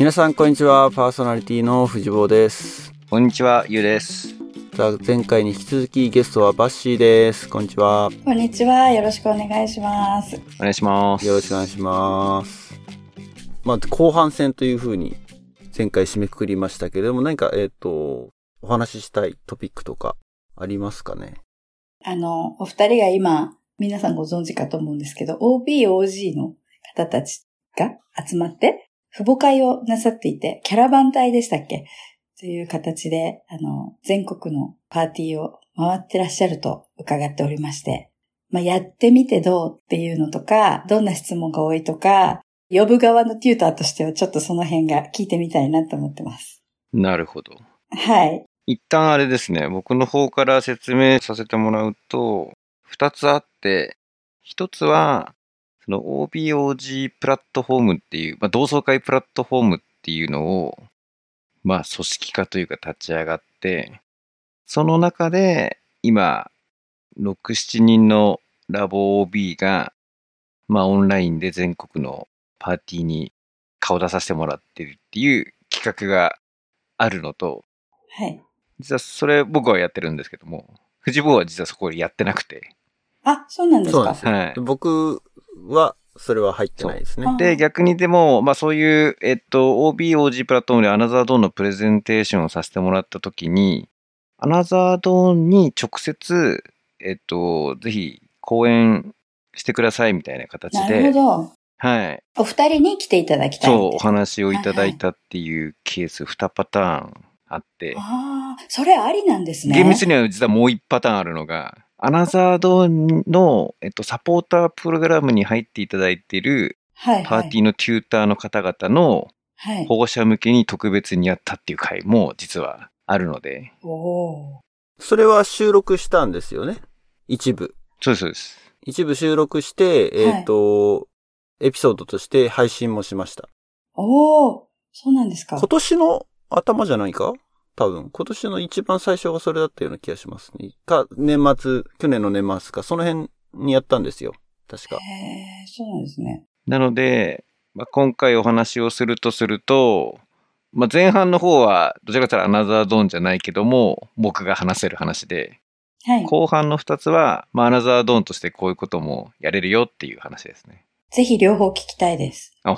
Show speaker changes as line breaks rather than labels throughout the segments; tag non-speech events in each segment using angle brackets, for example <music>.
皆さんこんにちはパーソナリティの藤坊です
こんにちは、ゆうです。
さあ前回に引き続きゲストはバッシーですこんにちは
こんにちは。よろしくお願いします。
お願いします。
よろしくお願いしますまあ後半戦というふうに前回締めくくりましたけれども何かえっ、とお話ししたいトピックとかありますかね？
あの、お二人が今、皆さんご存知かと思うんですけど、OBOG の方たちが集まって、父母会をなさっていて、キャラバン隊でしたっけ？という形で、あの、全国のパーティーを回ってらっしゃると伺っておりまして、まあ、やってみてどうっていうのとか、どんな質問が多いとか、呼ぶ側のテューターとしてはちょっとその辺が聞いてみたいなと思ってます。
なるほど。
はい。
一旦あれですね、僕の方から説明させてもらうと、二つあって、一つは、その OBOG プラットフォームっていう、まあ、同窓会プラットフォームっていうのを、まあ、組織化というか立ち上がって、その中で、今、6、7人のラボ OB が、まあ、オンラインで全国のパーティーに顔出させてもらってるっていう企画があるのと、
はい。
実はそれ僕はやってるんですけども、藤坊は実はそこやってなくて。
あ、そうなんですか？
そうなんですよ、
はい
僕はそれは入ってないですね
で、逆にでも、まあそういう、えっと、OBOG プラットフォームでアナザードーンのプレゼンテーションをさせてもらったときに、アナザードーンに直接、えっと、ぜひ講演してくださいみたいな形
なるほ
で、
ど。
はい。
お二人に来ていただきたい。
そう、お話をいただいたっていうケース2パターンあって、
ああ、それありなんですね。
厳密には実はもう1パターンあるのが、アナザードの、えっと、サポータープログラムに入っていただいている
はい、はい。
パーティーのテューターの方々の
はい。
保護者向けに特別にやったっていう回も実はあるので、
おお
それは収録したんですよね？一部
そうです、そうです。
一部収録して、えっ、と、エピソードとして配信もしました。
ー。おおそうなんですか
今。年の頭じゃないか？多分。今年の一番最初がそれだったような気がしますね。か、年末、去年の年末か、その辺にやったんですよ。確か。
へえ、そうなんですね。
なので、まあ、今回お話をするとすると、まあ、前半の方はどちらかというとアナザードーンじゃないけども、僕が話せる話で、
はい。
後半の2つは、まあ、アナザードーンとしてこういうこともやれるよっていう話ですね。
ぜひ両方聞きたいです。
あ、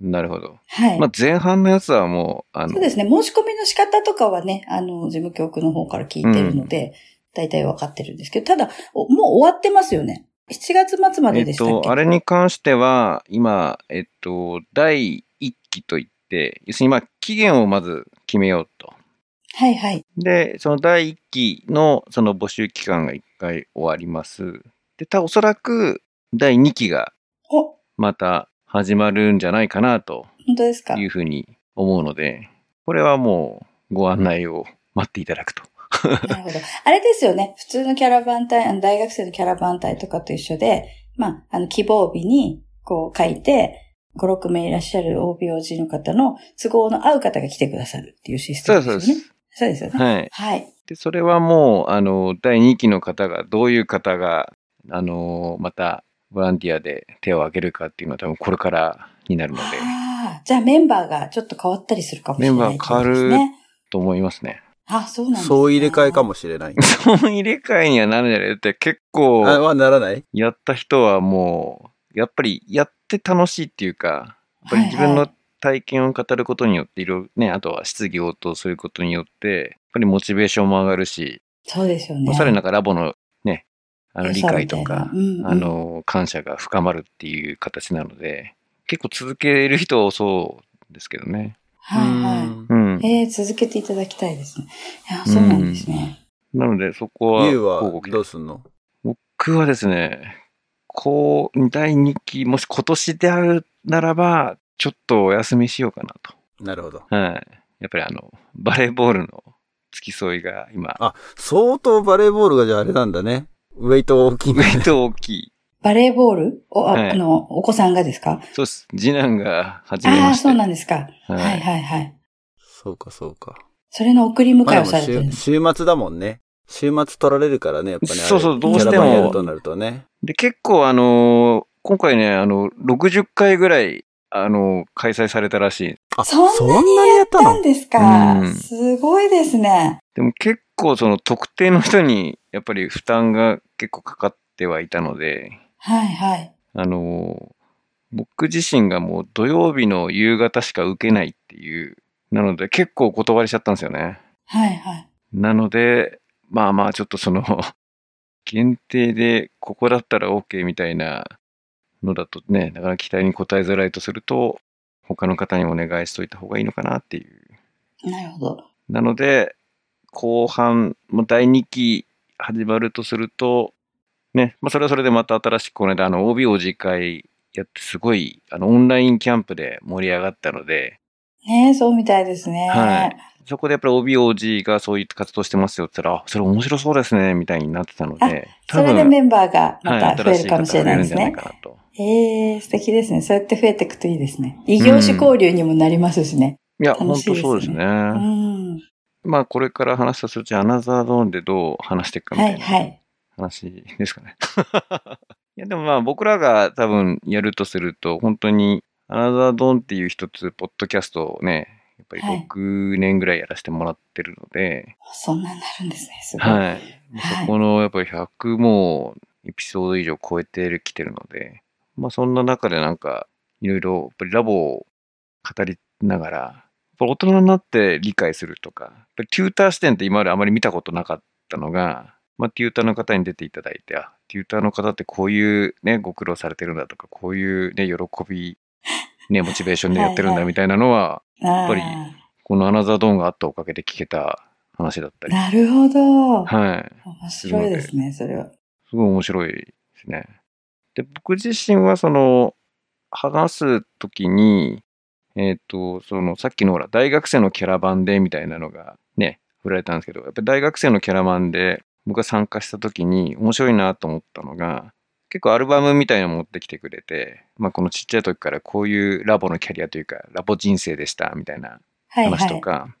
なるほど。
はい。
まあ、前半のやつはもう、あの
そう、ですね。申し込みの仕方とかはね、あの、事務局の方から聞いてるので、大体わかってるんですけど、ただ、おもう終わってますよね。7月末ま
えっ
ででしたっけ、
と、あれに関しては、今、えっと、第1期といって、要するに、まあ、期限をまず決めようと。
はいはい。
で、その第1期のその募集期間が1回終わります。で、たおそらく第2期が
お、
また始まるんじゃないかなと
本当ですか？
いうふうに思うので、これはもうご案内を待っていただくと。
なるほど。あれですよね。普通のキャラバン隊、あの大学生のキャラバン隊とかと一緒で、まあ、あの、希望日に、こう書いて、5、6名いらっしゃる OBOG の方の都合の合う方が来てくださるっていうシステムですよね。
そうです。
そうですよね。
はい。
はい。
で、それはもう、あの、第2期の方が、どういう方が、あの、また、ボランティアで手を挙げるかっていうのは多分これからになるので、
ああ、じゃあメンバーがちょっと変わったりするかもしれない
メンバー変わる
と
思いますね。
あ、そうなんですね。
そう入れ替えかもしれない。
そう入れ替えにはなるんじゃないだって結構、
あ、はならない？
やった人はもう、やっぱりやって楽しいっていうか、やっぱり自分の体験を語ることによって、いろいろね、あとは質疑応答することによって、やっぱりモチベーションも上がるし、
そうですよね。
さらになんかラボのね、あの理解とか、
うんうん
あの、感謝が深まるっていう形なので、結構続ける人多そうですけどね。
はいは
うん。
い。えー、続けていただきたいですね。いや、そうなんですね。
なので、そこは、
ゆうはどうすんの？
僕はですね、こう、第2期、もし今年であるならば、ちょっとお休みしようかなと。
なるほど。
はい。やっぱりあの、バレーボールの付き添いが今、
あ、相当バレーボールがじゃああれなんだね。ウェイト大きいん
ウェイト大きい。
バレーボールお、あ,、
はい
の、お子さんがですか？
そうっす。次男が始め
ああー、
まして。
そうなんですか。
はい
はいはいはい。
そうかそうか。
それの送り迎えをされてるんです。
週週末だもんね。週末取られるからね、やっぱね。
そうそうどうしても
やるとなるとね。
で、結構あのー今回ね、あの、60回ぐらい、あの、開催されたらしい。
あ、
そんなにやったんですか？
うん
すごいですね。
でも結構その特定の人にやっぱり負担が結構かかってはいたので、
はいはい。
あの、僕自身がもう土曜日の夕方しか受けないっていう、なので結構お断りしちゃったんですよね。
はいはい。
なので、まあまあちょっとその、<laughs> 限定でここだったら OK みたいなのだとね、なかなか期待に応えづらいとすると、他の方にお願いしといた方がいいのかなっていう。
なるほど。
なので、後半、もう第2期始まるとすると、ね、まあそれはそれでまた新しくこの間、あの、OBOG 会やってすごい、あの、オンラインキャンプで盛り上がったので、
ねそうみたいですね。
はい。そこでやっぱり OBOG がそういった活動してますよって言ったら、あそれ面白そうですね、みたいになってたので、
それでメンバーがま
はい
た増えるかもしれないですね
えるんじゃない。
ええ素敵ですね。そうやって増えていくといいですね。異業種交流にもなりますしね。
いや、
楽
本
しいですね
当そうですね。
うん。
まあ、これから話したそっちアナザードーンでどう話していくかみた
はいい
な
はい。
話ですかね。<laughs> いや、でもまあ、僕らが多分やるとすると、本当にアナザードーンっていう一つ、ポッドキャストをね、やっぱり
はい
6年ぐらいやらせてもらってるので、
そんなになるんですね。すごい。
はい。
はい
そこのやっぱり100もエピソード以上超えてきてるので、まあそんな中でなんかいろいろやっぱりラボを語りながら、大人になって理解するとか、テューター視点って今まであまり見たことなかったのが、まあテューターの方に出ていただいて、あ、テューターの方ってこういうね、ご苦労されてるんだとか、こういうね、喜び、ね、モチベーションでやってるん
はいはい
だみたいなのは、
や
っぱりこのアナザードーンがあったおかげで聞けた話だったり。
なるほど。
はい。
面白いですね、それは。
すごい面白いですね。で、僕自身はその、話すときに、えっ、と、その、さっきのほら、大学生のキャラバンでみたいなのがね、振られたんですけど、やっぱり大学生のキャラバンで僕が参加したときに面白いなと思ったのが、結構アルバムみたいなの持ってきてくれて、まあこのちっちゃい時からこういうラボのキャリアというか、ラボ人生でしたみたいな
はいはい。
話とか、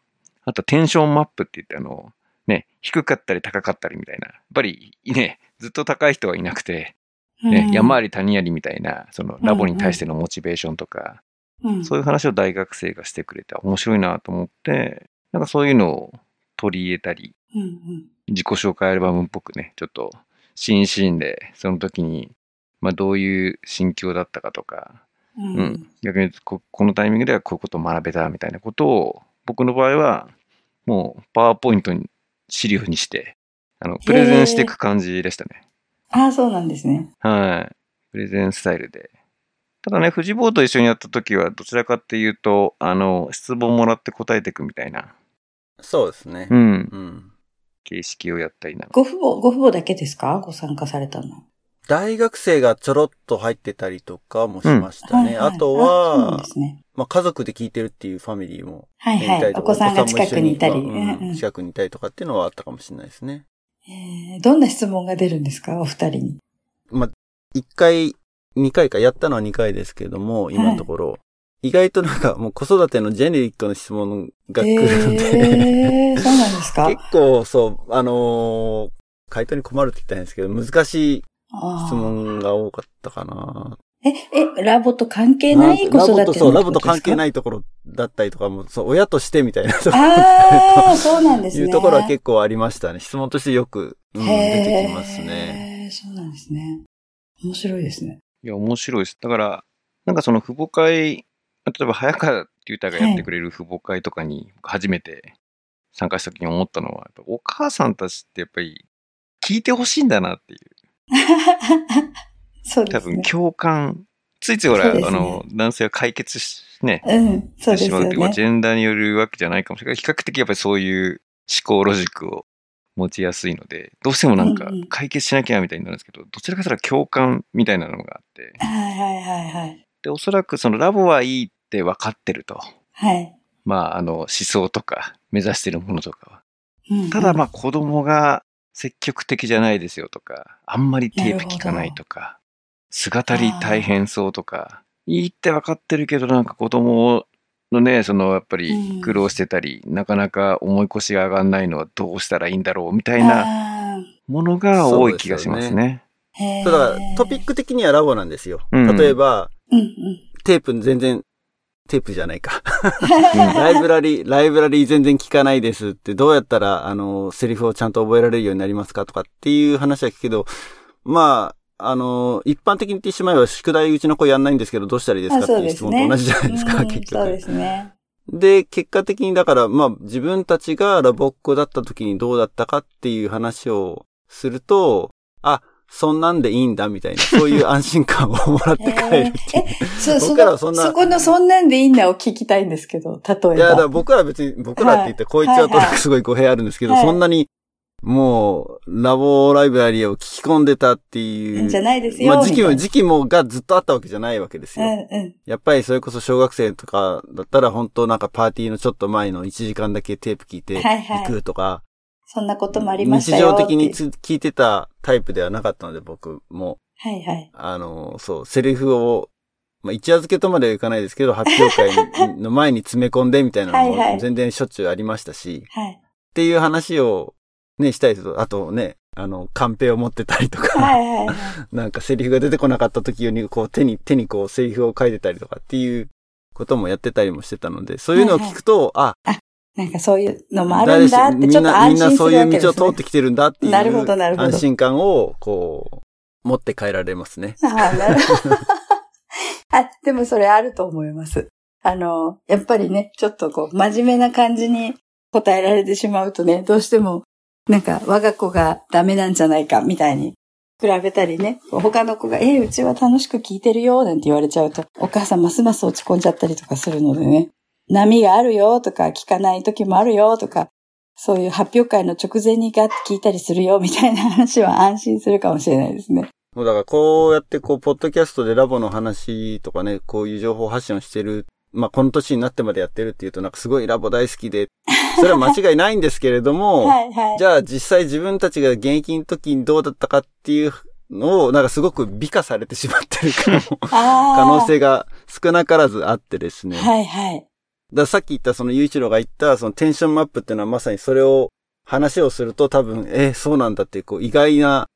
あとテンションマップって言ってあの、ね、低かったり高かったりみたいな。やっぱりね、ずっと高い人はいなくて、ね、
うん
山あり谷ありみたいな、そのラボに対してのモチベーションとか、
うん
そういう話を大学生がしてくれて面白いなと思って、なんかそういうのを取り入れたり、
うんうん
自己紹介アルバムっぽくね、ちょっとシーンシーンで、その時に、まあどういう心境だったかとか、
う
うんん、逆にここのタイミングではこういうことを学べたみたいなことを僕の場合はもうパワーポイントに資料にしてあのプレゼンしていく感じでしたね。
ああ、そうなんですね。
はい。プレゼンスタイルで。ただね、藤坊と一緒にやった時はどちらかっていうと、あの、質問もらって答えていくみたいな、
そうですね
う。ん、
うん。
形式をやったりな。
ご父母、ご父母だけですか？ご参加されたの。
大学生がちょろっと入ってたりとかもしましたね。
はいはい
あとは
で、すね。
まあ家族で聞いてるっていうファミリーも
はいはい。
いたりとか
お子さんが近くにいたり。
近くにいたりとかっていうのはあったかもしれないですね。
えーどんな質問が出るんですか？お二人に。
まあ、1回、2回か、やったのは2回ですけども、今のところ、意外となんかもう子育てのジェネリックの質問が来るので、
えー、そうなんですか？
結構そう、あのー回答に困るって言ったんですけど、難しい質問が多かったかな。
え、え、ラボと関係ない子育ての
ラボと、そう、ラボと関係
い。
ないところだったりとかも、そう、親としてみたいなところ
ああ、そうなんですね。
いうところは結構ありましたね。質問としてよく、うん、出てきますね。
そうなんですね。面白いですね。
いや、面白いです。だから、なんかその父母会、例えば早川テューターがやってくれる父母会とかに初めて参加した時に思ったのは、お母さんたちってやっぱり聞いてほしいんだなっていう。多 <laughs> 分
そうですね。
共感。ついついほら、
ね
あの、男性は解決し、ね、
うん、そうですよ
してしまうっていう、まあ、
ね。
ジェンダーによるわけじゃないかもしれない比較的やっぱりそういう思考ロジックを持ちやすいので、どうしてもなんか解決しなきゃみたいになるんですけど、どちらかというと共感みたいなのがあって、
はいはいはいはい。
で、おそらくそのラボはいいって分かってると。
はい。
まあ、あの、思想とか、目指してるものとかは。
うんうん
ただまあ、子供が積極的じゃないですよとか、あんまりテープ聞かないとか、姿り大変そうとか、いいって分かってるけど、なんか子供のね、その、やっぱり苦労してたり、なかなか重い腰が上がんないのはどうしたらいいんだろうみたいな
あ
ものが多い気がしますね。
ーへー
そうだからトピック的にはラボなんですよ。
うん
例えば、
うんうん。
テープ全然テープじゃないか。<laughs> ライブラリ、ライブラリ全然聞かないですって、どうやったら、あの、セリフをちゃんと覚えられるようになりますかとかっていう話は聞くけど、まあ、あの、一般的に言ってしまえば、宿題うちの子やんないんですけど、どうしたらいいですかっていう質問と同じじゃないですか、
うん
結局。
そうですね。
で、結果的にだから、まあ、自分たちがラボっ子だった時にどうだったかっていう話をすると、あ、そんなんでいいんだみたいな、そういう安心感をもらって帰るっていう。<laughs>
え、そ、
僕らはそんな
そこのそんなんでいいんだを聞きたいんですけど、例えば。
いや、だ僕らは別に、僕らって言って、こいつはと
はいはい
すごい語弊あるんですけど、
はい
そんなに、もう、ラボライブラリーを聞き込んでたっていう。
じゃないですよ。
まあ時期も、時期もがずっとあったわけじゃないわけですよ。
なうんうん。
やっぱりそれこそ小学生とかだったら本当なんかパーティーのちょっと前の1時間だけテープ聞いて
はいはい
行くとか、
そんなこともありまし
日
たよ。
常的に聞いてたタイプではなかったので僕も、
はいはい。
あの、そう、セリフを、まあ、一夜漬けとまではいかないですけど、発表会の前に詰め込んでみたいなの
はいはい
も全然しょっちゅうありましたし、
はい。
っていう話をね、したりすると、あとね、あの、カンペを持ってたりとか、
はいはいはい。<laughs>
なんかセリフが出てこなかった時に、こう手に、手にこうセリフを書いてたりとかっていうこともやってたりもしてたので、そういうのを聞くと、あ、
なんかそういうのもあるんだって、ちょっと安
みんな
心す
そういう
るわけです、ね。
道を通ってきてるんだっていう
なるほどなるほど
安心感を、こう、持って帰られますね。
ああ、なるほど。<laughs> あ、でもそれあると思います。あの、やっぱりね、ちょっとこう、真面目な感じに答えられてしまうとね、どうしても、なんか、我が子がダメなんじゃないか、みたいに、比べたりね、他の子が、えうちは楽しく聞いてるよ、なんて言われちゃうと、お母さんますます落ち込んじゃったりとかするのでね、波があるよ、とか、聞かない時もあるよ、とか、そういう発表会の直前にガッて聞いたりするよ、みたいな話は安心するかもしれないですね。
もうだからこうやってこう、ポッドキャストでラボの話とかね、こういう情報発信をしてる、まあこの年になってまでやってるっていうとなんかすごいラボ大好きで、<laughs> それは間違いないんですけれども、
はいはい。
じゃあ実際自分たちが現役の時にどうだったかっていうのを、なんかすごく美化されてしまってるからも可
可
能性が少なからずあってですね。
はいはい。
ださっき言ったそのゆういちろうが言ったそのテンションマップっていうのはまさにそれを話をすると多分、えそうなんだっていうこう意外な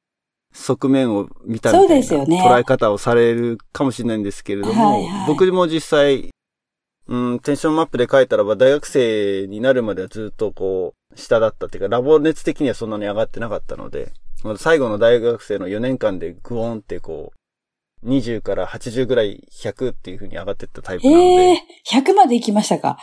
側面を見たみたいな
そうですよね
捉え方をされるかもしれないんですけれども、
はいはい
僕も実際、うん、テンションマップで書いたらば大学生になるまではずっとこう下だったっていうかラボ熱的にはそんなに上がってなかったので、まあ最後の大学生の4年間でグオンってこう、20から80ぐらい100っていう風に上がっていったタイプなので、
ええー、100まで行きましたか？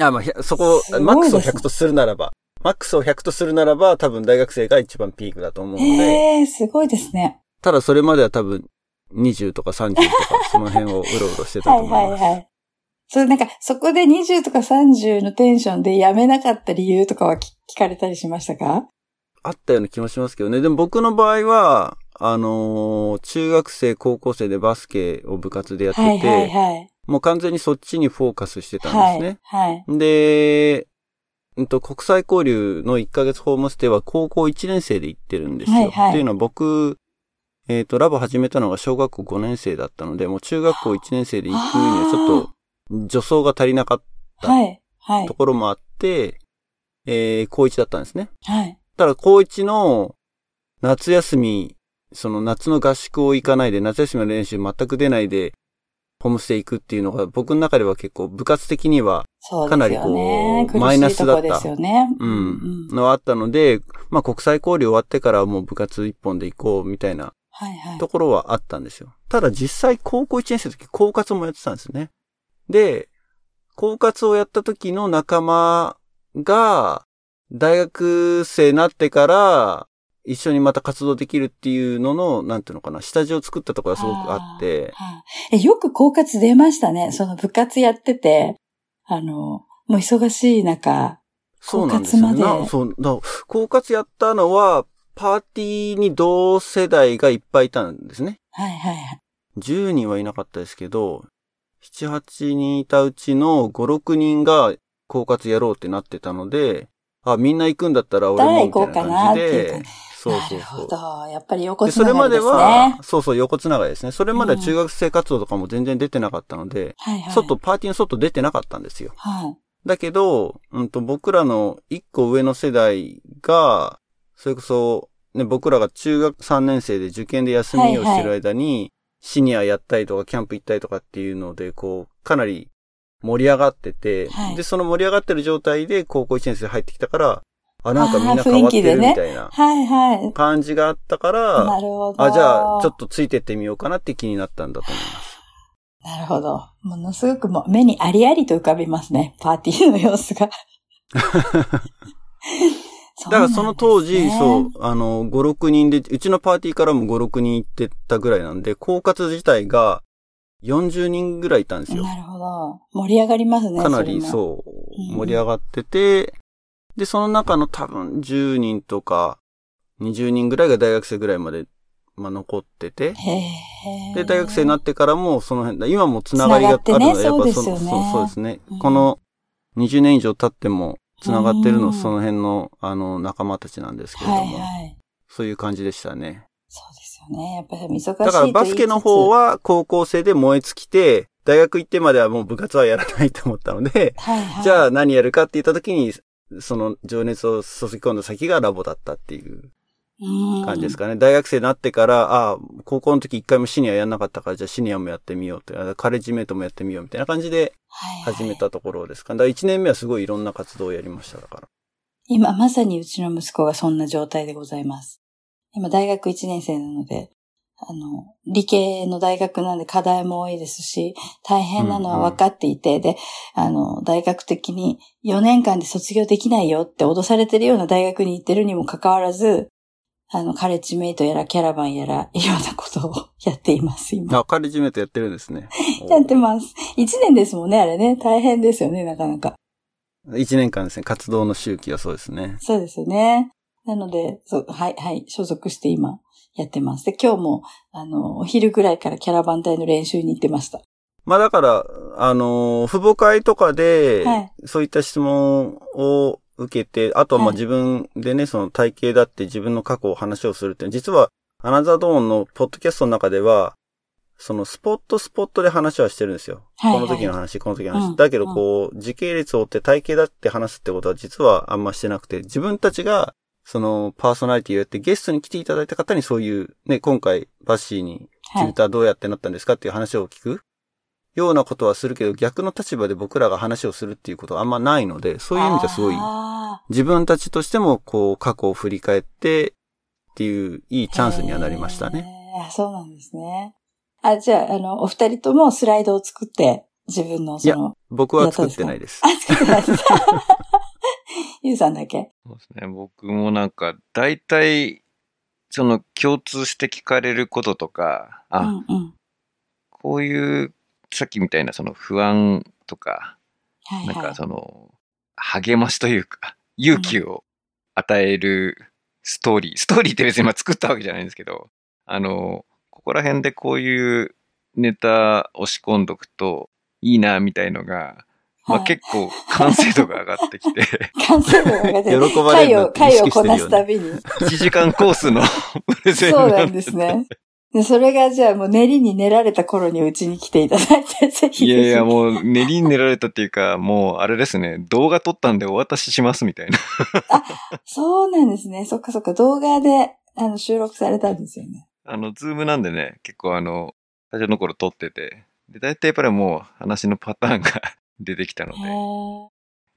あ、まあ、そこ
ね
マックスを100とするならば、マックスを100とするならば、多分大学生が一番ピークだと思うので、
ええー、すごいですね。
ただそれまでは多分20とか30とか、その辺をうろうろしてた
はい
と思います。
はいはい。そう、なんか、そこで20とか30のテンションでやめなかった理由とかは聞聞かれたりしましたか？
あったような気もしますけどね。でも僕の場合は、あのー中学生、高校生でバスケを部活でやってて、
はいはいはい。
もう完全にそっちにフォーカスしてたんですね。
はい。はい。
で、うんと、国際交流の1ヶ月ホームステイは高校1年生で行ってるんですよ。
はいはい
っていうのは僕、えっ、と、ラボ始めたのが小学校5年生だったので、もう中学校1年生で行くにはちょっと助走が足りなかったと。ころもあって、えー、高1だったんですね。
はい。
ただ高1の夏休み、その夏の合宿を行かないで、夏休みの練習全く出ないで、ホームステイ行くっていうのが僕の中では結構部活的にはかなり。こうマイナスだった
ね。
うん。のはあったので、まあ国際交流終わってからはもう部活一本で行こうみたいな
はいはい。
ところはあったんですよ。ただ実際高校1年生の時、高活もやってたんですね。で、高活をやった時の仲間が、大学生になってから、一緒にまた活動できるっていうのの、なんていうのかな、下地を作ったところがすごくあって、
はいえ、よく婚活出ましたね。その部活やってて、あの、もう忙しい中、
そうなんですよ
婚活まで
なそう、だ高活やったのは、パーティーに同世代がいっぱいいたんですね。
はいはいはい。
10人はいなかったですけど、7、8人いたうちの5、6人が婚活やろうってなってたので、あ、みんな行くんだったら俺もみたいな感じ
っていう
で
か、
そうそう
なるほ
そう。
ど。やっぱり横
で、それまで
つながりですね。
は、そうそう、横つながりですね。それまでは中学生活動とかも全然出てなかったので、
はいはい。
外、パーティーの外出てなかったんですよ。
はい。
だけど、うんと、僕らの一個上の世代が、それこそ、ね、僕らが中学3年生で受験で休みをしてる間に、シニアやったりとか、キャンプ行ったりとかっていうので、こう、かなり盛り上がってて、
はい
で、その盛り上がってる状態で高校1年生入ってきたから、あ、なんかみんな変わってるみたいな。感じがあったから。あ、じゃあ、ちょっとついてってみようかなって気になったんだと思います。
なるほど。ものすごくもう目にありありと浮かびますね。パーティーの様子が。<laughs>
だからその当時、そう
う、
あの、5、6人で、うちのパーティーからも5、6人行ってたぐらいなんで、狡猾自体が40人ぐらいいたんですよ。
なるほど。盛り上がりますね。
かなり
そ
う
う、ん
盛り上がってて、で、その中の多分10人とか20人ぐらいが大学生ぐらいまで、まあ、残ってて。で、大学生になってからもその辺、今もつながりがあるのは、
つながってね
やっぱそ
そうですよね
そうそうですね
うん。
この20年以上経ってもつながってるの、
うん
その辺の、あの、仲間たちなんですけれども、
はいはい。
そういう感じでしたね。
そうですよね。やっぱり忙しいと
だからバスケの方
は、
は高校生で燃え尽きて、大学行ってまではもう部活はやらないと思ったので、
はいはい、
じゃあ何やるかって言った時に、その情熱を注ぎ込んだ先がラボだったっていう感じです
か。
かね。大学生になってから、ああ、高校の時一回もシニアやんなかったから、じゃあシニアもやってみようって、あカレッジメイトもやってみようみたいな感じで
はいはい
始めたところですか。だから1年目はすごいいろんな活動をやりました、だから。
今まさにうちの息子がそんな状態でございます。今大学1年生なので、あの、理系の大学なんで課題も多いですし、大変なのは分かっていて、で、あの、大学的に4年間で卒業できないよって脅されてるような大学に行ってるにもかかわらず、あの、カレッジメイトやらキャラバンやら、<laughs> いろんなことをやっています、今。
あ、カレッジメイトやってるんですね。<laughs>
やってます。1年ですもんね、あれね。大変ですよね、なかなか。
1年間ですね、活動の周期はそうですね。
そうですよね。なので、そう、はい、はい、所属して今やってます。で、今日も、あの、お昼ぐらいからキャラバン隊の練習に行ってました。
まあだから、あのー、父母会とかで
はい、
そういった質問を受けて、あとはまあ
はい
自分でね、その体型だって自分の過去を話をするって、実は、アナザードーンのポッドキャストの中では、そのスポットスポットで話はしてるんですよ。
はいはい。
この時の話、この時の話。
うん。
だけどこう、時系列を追って体型だって話すってことは実はあんましてなくて、自分たちが、そのパーソナリティをやってゲストに来ていただいた方にそういう、ね、今回バッシーにツイッターどうやってなったんですかっていう話を聞くようなことはするけど、逆の立場で僕らが話をするっていうことはあんまないので、そういう意味ではすごい、
あ
自分たちとしてもこう、過去を振り返ってっていういい
ー
チャンスにはなりましたね。
そうなんですね。あ、じゃあ、あの、お二人ともスライドを作って、自分のその、
僕は作ってないです
あ、。作ってないです。ゆうさんだけ。
そうですね。僕もなんか、大体、その共通して聞かれることとか、あ、
うんうん。
こういう、さっきみたいなその不安とか、
はいはい。
なんかその、励ましというか、勇気を与えるストーリー。ストーリーって別に今作ったわけじゃないんですけど、あの、ここら辺でこういうネタ押し込んどくといいな、みたいのが、まあ
はい
結構完成度が上がってきて、<laughs>
完成度が上がってる。
喜ばれるのって
回を、回を
意識してるよね
こなすたびに。
1時間コースの <laughs> プレゼン
そうなんですね。で、それがじゃあもう練りに練られた頃にうちに来ていただいて、<laughs> ぜひ。
いやいや、もう練りに練られたっていうか、もうあれですね、<laughs> 動画撮ったんでお渡ししますみたいな。
そうなんですね。そっかそっか、動画で、あの、収録されたんですよね。
あの、ズームなんでね、結構あの、最初の頃撮ってて、で、大体やっぱりもう話のパターンが <laughs> 出てきたので。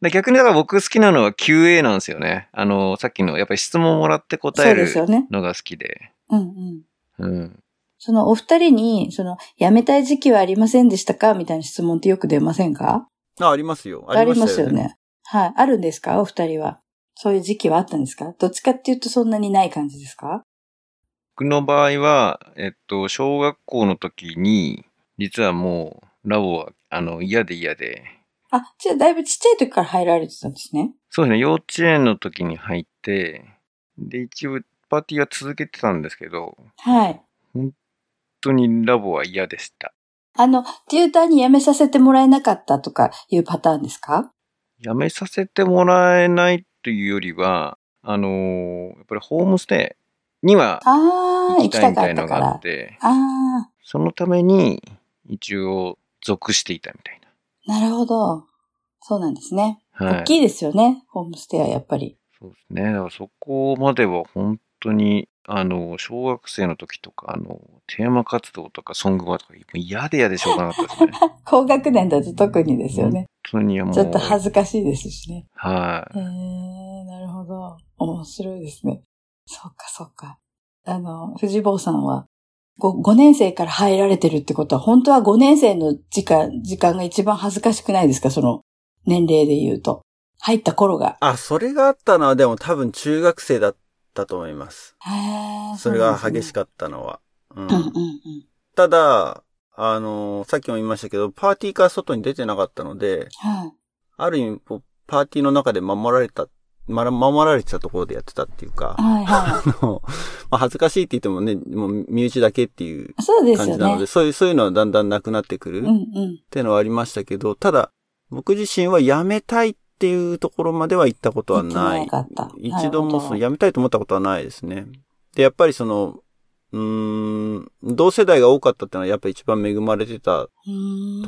で逆にだから僕好きなのは QA なんですよね。あの、さっきのやっぱり質問もらって答える。のが好きで。
うんうん。
うん。
そのお二人に、その、辞めたい時期はありませんでしたか？みたいな質問ってよく出ませんか？
あ、ありますよ。
ありますよね。はい。あるんですか？お二人は。そういう時期はあったんですか？どっちかっていうとそんなにない感じですか？
僕の場合は、えっと、小学校の時に、実はもう、ラボは、あの、嫌で嫌で、
あ、じゃあだいぶちっちゃい時から入られてたんですね。
そうですね、幼稚園の時に入って、で、一応、パーティーは続けてたんですけど、
はい。
本当にラボは嫌でした。
あの、テューターに辞めさせてもらえなかったとかいうパターンですか？
辞めさせてもらえないというよりは、あのーやっぱりホームステイには
ああ、
行きたいみたいのがあ
っ。
て、
あ
そのために一応属していたみたい
あ、なるほど。そうなんですね。
な。はい。
大きいですよね。ホームステイはやっぱり。
そうですね。そこまでは本当にあの、小学生の時とか、あの、テーマ活動とかソングバーとか、もう嫌で嫌でしょうがなかったですね。<laughs>
高学年だと特にですよね。
本当にもう。
ちょっと恥ずかしいですしね。
はい。
へえ、なるほど。面白いですね。そっかそっか。あの、藤坊さんは5、5年生から入られてるってことは、本当は5年生の時間、時間が一番恥ずかしくないですか？その年齢で言うと。入った頃が。
あ、それがあったのはでも多分中学生だったと思います。それが激し
く。
かったのは。うん
うんうんうん。
ただ、あの、さっきも言いましたけど、パーティーから外に出てなかったので、
はい。
ある意味、パーティーの中で守られた、ま守られてたところでやってたっていうか、
はいは <laughs>
あの、まあ、恥ずかしいって言ってもね、もう身内だけっていう感じなので、
ね。
そういう、そういうのはだんだんなくなってくるっ
うんうん。
ていうのはありましたけど、ただ、僕自身は辞めたいっていうところまでは行ったことはない。
な
一度もその辞めたいと思ったことはないですね。で、やっぱりその、うーん、同世代が多かったっていうのはやっぱり一番恵まれてたと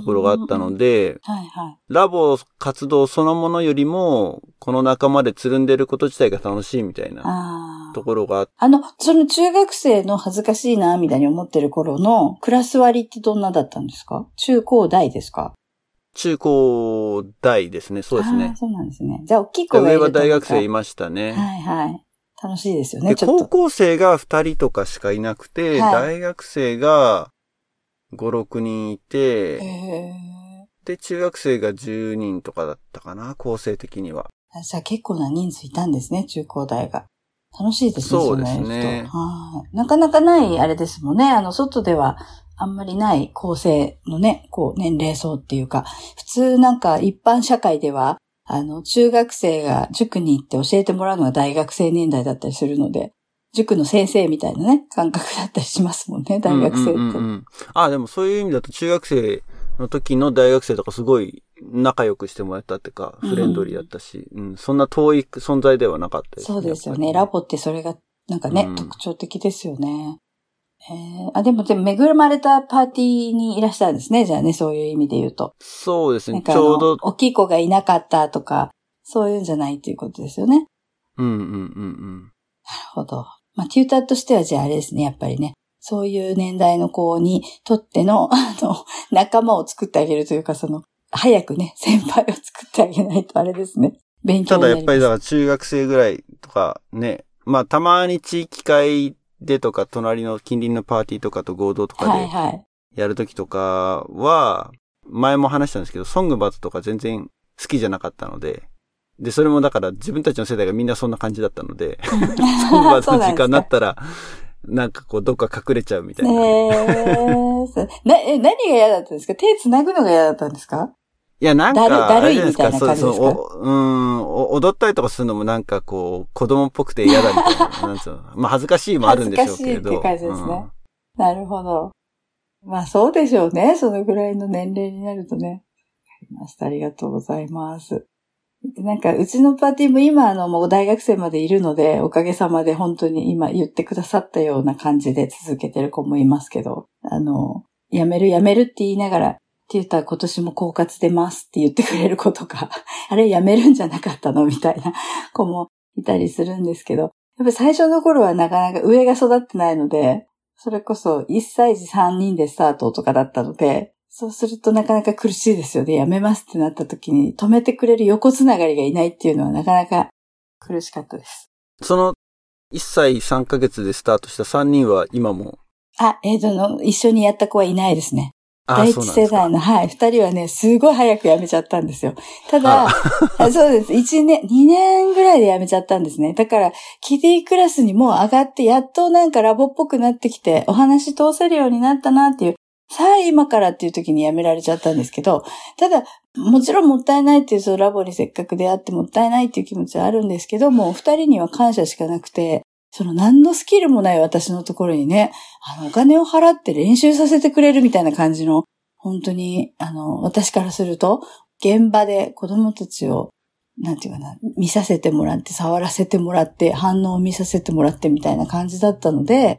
ころがあったので、
はいはい。
ラボ活動そのものよりも、この仲間でつるんでること自体が楽しいみたいなと。ころがあ
あの、その中学生の恥ずかしいな、みたいに思ってる頃のクラス割りってどんなだったんですか？中高大ですか？
中高大ですね、そうですね。
そうなんですね。じゃあ、大きい子が
上は大学生い
ま
ましたね。
はいはい。楽しいですよ
で、
ね、ちょっと。
高校生が2人とかしかいなくて、
はい
大学生が5、6人いて、
へ
で、中学生が10人とかだったかな、構成的には。
ーじゃあ結構な人数いたんですね、中高大が。楽しいですね、
そうですね。
なかなかない、あれですもんね。あの、外ではあんまりない構成のね、こう、年齢層っていうか、普通なんか一般社会では、あの、中学生が塾に行って教えてもらうのが大学生年代だったりするので、塾の先生みたいなね、感覚だったりしますもんね、大学生って。
うんうんうんうんあ、でもそういう意味だと中学生の時の大学生とかすごい仲良くしてもらったってか、
うん
フレンドリーだったし、うん、そんな遠い存在ではなかったです
そうですよね。ラボってそれが、なんかね、
うん
特徴的ですよね。えー、あ、でも、でも、恵まれたパーティーにいらっしゃるんですね。じゃあね、そういう意味で言うと。
そうですね。ちょうど、
大きい子がいなかったとか、そういうんじゃないっていうことですよね。
うんうんうんうん。
なるほど。まあ、テューターとしてはじゃああれですね、やっぱりね。そういう年代の子にとっての、<laughs> あの、仲間を作ってあげるというか、その、早くね、<laughs> 先輩を作ってあげないとあれですね。勉強
ただやっぱりだから中学生ぐらいとかね、まあたまに地域会でとか隣の近隣のパーティーとかと合同とかで。やるときとかは、前も話したんですけど、ソングバトとか全然好きじゃなかったので、で、それもだから自分たちの世代がみんなそんな感じだったので、<laughs> ソングバトの時間になったら、なんか。こうどっか隠れちゃうみたいな。
ねえそう。な、え、何が嫌だったんですか？手繋ぐのが嫌だったんですか？
いや、なん
だる
か、
だるいみたいな感じですか？
そうそうおうん、お踊ったりとかするのもなんかこう、子供っぽくて嫌だみたいな。なんつうの <laughs> まあ恥ずかしいもあるんでしょうけれど。
恥ずかしいって感じですねなるほど。まあそうでしょうね。そのぐらいの年齢になるとね。わかりました。ありがとうございます。でなんか、うちのパーティーも今、あの、もう大学生までいるので、おかげさまで本当に今言ってくださったような感じで続けてる子もいますけど、あの、辞める辞めるって言いながら、って言ったら今年も狡猾出ますって言ってくれる子とか、<laughs> あれ辞めるんじゃなかったのみたいな子もいたりするんですけど、やっぱ最初の頃はなかなか上が育ってないので、それこそ1歳児3人でスタートとかだったので、そうするとなかなか苦しいですよね。やめますってなった時に止めてくれる横つながりがいないっていうのはなかなか苦しかったです。
その、1歳3ヶ月でスタートした3人は今も、
あ、えっ、との、一緒にやった子はいないですね。
あ
第一世代の、はい、二人はね、すごい早く辞めちゃったんですよ。ただ、あ <laughs> そうです。一年、二年ぐらいで辞めちゃったんですね。だから、キディクラスにも上がって、やっとなんかラボっぽくなってきて、お話通せるようになったなっていう、さあ今からっていう時に辞められちゃったんですけど、ただ、もちろんもったいないっていう、そのラボにせっかく出会ってもったいないっていう気持ちはあるんですけども、二人には感謝しかなくて、その何のスキルもない私のところにね、あの、お金を払って練習させてくれるみたいな感じの、本当に、あの、私からすると、現場で子供たちを、なんていうかな、見させてもらって、触らせてもらって、反応を見させてもらってみたいな感じだったので、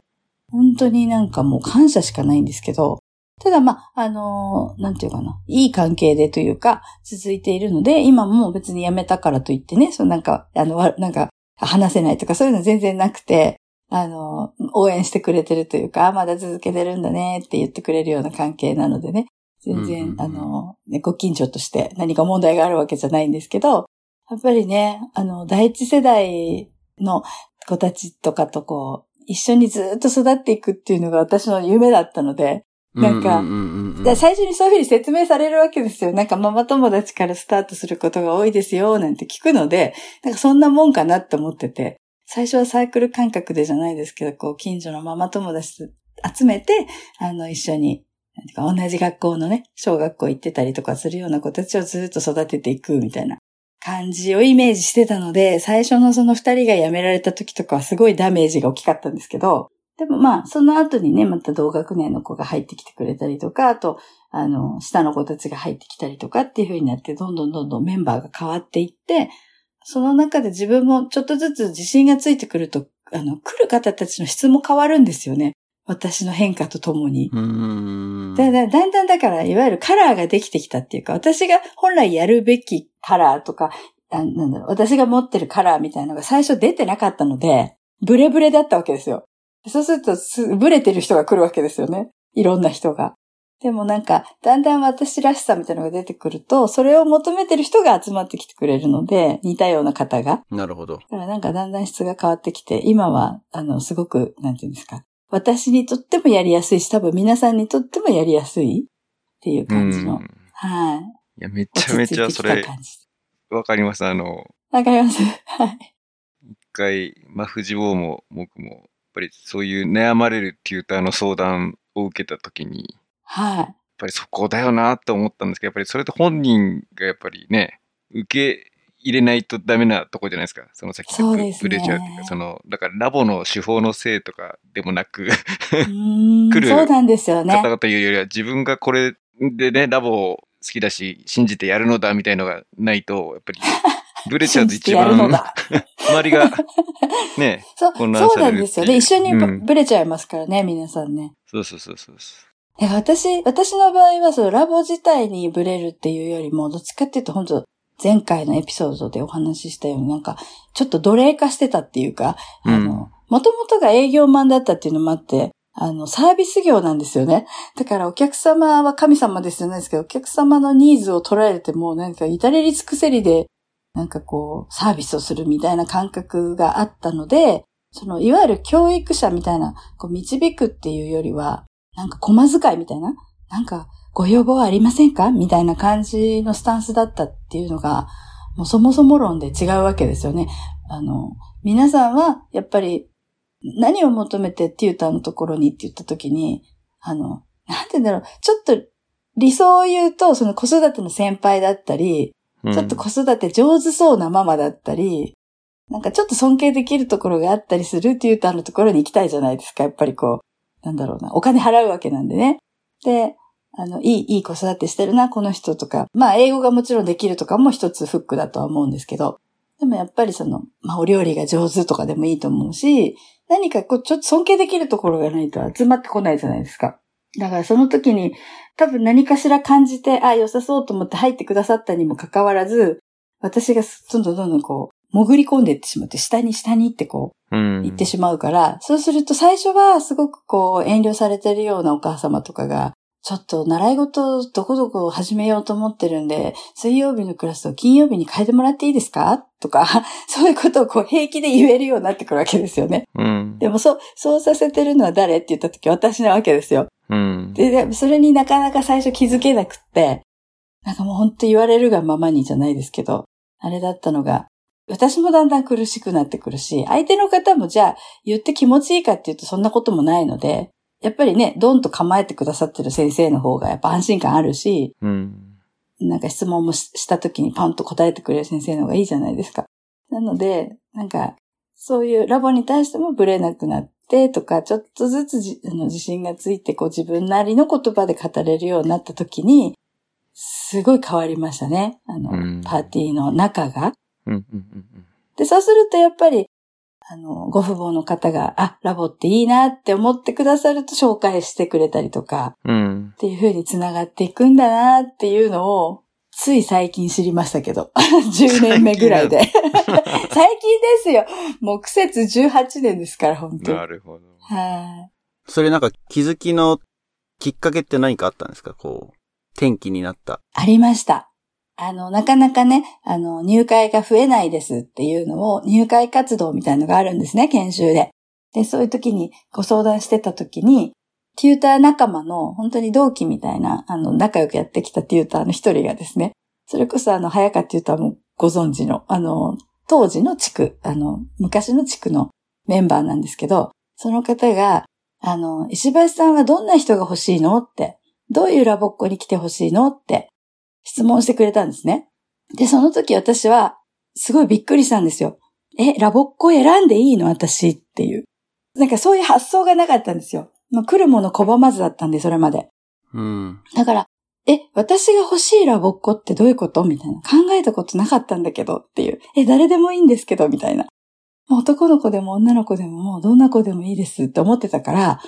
本当になんかもう感謝しかないんですけど、ただまあ、あのなんていうかな、いい関係でというか、続いているので、今も別に辞めたからといってね、そのなんか、あの、なんか、話せないとかそういうの全然なくて、あの、応援してくれてるというか、あまだ続けてるんだねって言ってくれるような関係なのでね。全然、
うんうんうん
あの、ね、ご近所として何か問題があるわけじゃないんですけど、やっぱりね、あの、第一世代の子たちとかとこう、一緒にずっと育っていくっていうのが私の夢だったので、なんか最初にそういうふうに説明されるわけですよ。なんかママ友達からスタートすることが多いですよ、なんて聞くので、なんかそんなもんかなって思ってて、最初はサークル感覚でじゃないですけど、こう、近所のママ友達集めて、あの、一緒に、同じ学校のね、小学校行ってたりとかするような子たちをずっと育てていくみたいな感じをイメージしてたので、最初のその二人が辞められた時とかはすごいダメージが大きかったんですけど、でもまあ、その後にね、また同学年の子が入ってきてくれたりとか、あと、あの、下の子たちが入ってきたりとかっていう風になって、どんどんどんどんメンバーが変わっていって、その中で自分もちょっとずつ自信がついてくると、あの、来る方たちの質も変わるんですよね。私の変化とともに。
うーん。
だだだんだんだから、いわゆるカラーができてきたっていうか、私が本来やるべきカラーとか、あなんだろう、私が持ってるカラーみたいなのが最初出てなかったので、ブレブレだったわけですよ。そうするとす、ブレてる人が来るわけですよね。いろんな人が。でもなんか、だんだん私らしさみたいなのが出てくると、それを求めてる人が集まってきてくれるので、似たような方が。
なるほど。
だからなんかだんだん質が変わってきて、今は、あの、すごく、なんていうんですか。私にとってもやりやすいし、多分皆さんにとってもやりやすいっていう感じの。
うん
はい。
いや、めち
落
ゃめちゃそれ。わかります。あの、
わかりますはい。
一回、まあ、藤坊も僕も、ぱりそういう悩まれるテューターの相談を受けたときに、やっ
はい。
ぱりそこだよなって思ったんですけど、やっぱりそれって本人がやっぱりね、受け入れないとダメなとこじゃないですか。その先
そうですね
ブレちゃうっていうか、その、だからラボの手法のせいとかでもなく、<laughs> 来る
そうなんですよね
方。々いうよりは自分がこれでね、ラボを好きだし、信じてやるのだみたいのがないと、やっぱり、ブレちゃうと一番、
やるのだ。
周りが、ね、<laughs>
そう、
混乱
そう
される
なんですよね。一緒に
うん
ぶれちゃいますからね、皆さんね。
そうそうそうそう
私、私の場合は、そのラボ自体にブレるっていうよりも、どっちかっていうと、本当前回のエピソードでお話ししたように、なんか、ちょっと奴隷化してたっていうか、
うん
あの、もともとが営業マンだったっていうのもあって、あの、サービス業なんですよね。だからお客様は神様ですよねですけど、お客様のニーズを捉えても、なんか至れり尽くせりで、なんかこう、サービスをするみたいな感覚があったので、その、いわゆる教育者みたいな、こう、導くっていうよりは、なんか、駒遣いみたいな、なんか、ご要望はありませんかみたいな感じのスタンスだったっていうのが、もうそもそも論で違うわけですよね。あの、皆さんは、やっぱり、何を求めてテューターのところにって言ったときに、あの、なんて言うんだろう、ちょっと理想を言うと、その子育ての先輩だったり、ちょっと子育て上手そうなママだったり、なんかちょっと尊敬できるところがあったりするテューターのところに行きたいじゃないですか。やっぱりこう、なんだろうな、お金払うわけなんでね。で、あの、いい、いい子育てしてるな、この人とか。まあ、英語がもちろんできるとかも一つフックだとは思うんですけど。でもやっぱりその、まあ、お料理が上手とかでもいいと思うし、何かこう、ちょっと尊敬できるところがないと集まってこないじゃないですか。だからその時に、多分何かしら感じて、あ、良さそうと思って入ってくださったにもかかわらず、私がどんどんどんどんこう、潜り込んでいってしまって、下に下にってこう、
うん。
行ってしまうから、そうすると最初はすごくこう遠慮されてるようなお母様とかが、ちょっと習い事どこどこを始めようと思ってるんで、水曜日のクラスを金曜日に変えてもらっていいですか？とか、<laughs> そういうことをこう平気で言えるようになってくるわけですよね。
うん。
でもそう、そうさせてるのは誰って言った時私なわけですよ。
うん。
で、でそれになかなか最初気づけなくって、なんかもう本当言われるがままにじゃないですけど、あれだったのが、私もだんだん苦しくなってくるし、相手の方もじゃあ言って気持ちいいかっていうとそんなこともないので、やっぱりね、ドンと構えてくださってる先生の方がやっぱ安心感あるし、
うん。
なんか質問もしした時にパンと答えてくれる先生の方がいいじゃないですか。なので、なんか、そういうラボに対してもブレなくなってとか、ちょっとずつじあの自信がついて、こう自分なりの言葉で語れるようになった時に、すごい変わりましたね。あの、
うん
パーティーの中が。
うん。うん。うん。
で、そうするとやっぱり、あの、ご父母の方が、あ、ラボっていいなって思ってくださると紹介してくれたりとか、
うん。
っていう風に繋がっていくんだなっていうのをつい最近知りましたけど。<laughs> 10年目ぐらいで。<laughs> 最近ですよ。もう苦節18年ですから、本当に。
なるほど。
はい。
それなんか気づきのきっかけって何かあったんですか？こう、転機になった。
ありました。あの、なかなかね、あの、入会が増えないですっていうのを、入会活動みたいのがあるんですね、研修で。で、そういう時にご相談してた時に、テューター仲間の本当に同期みたいな、あの、仲良くやってきたテューターの一人がですね、それこそあの、早川テューターもご存知の、あの、当時の地区、あの、昔の地区のメンバーなんですけど、その方が、あの、石橋さんはどんな人が欲しいのって、どういうラボっ子に来て欲しいのって質問してくれたんですね。で、その時私は、すごいびっくりしたんですよ。え、ラボっ子選んでいいの私っていう。なんかそういう発想がなかったんですよ。もう来るもの拒まずだったんで、それまで。
うん。
だから、え、私が欲しいラボっ子ってどういうことみたいな。考えたことなかったんだけどっていう。え、誰でもいいんですけどみたいな。男の子でも女の子でももうどんな子でもいいですって思ってたから、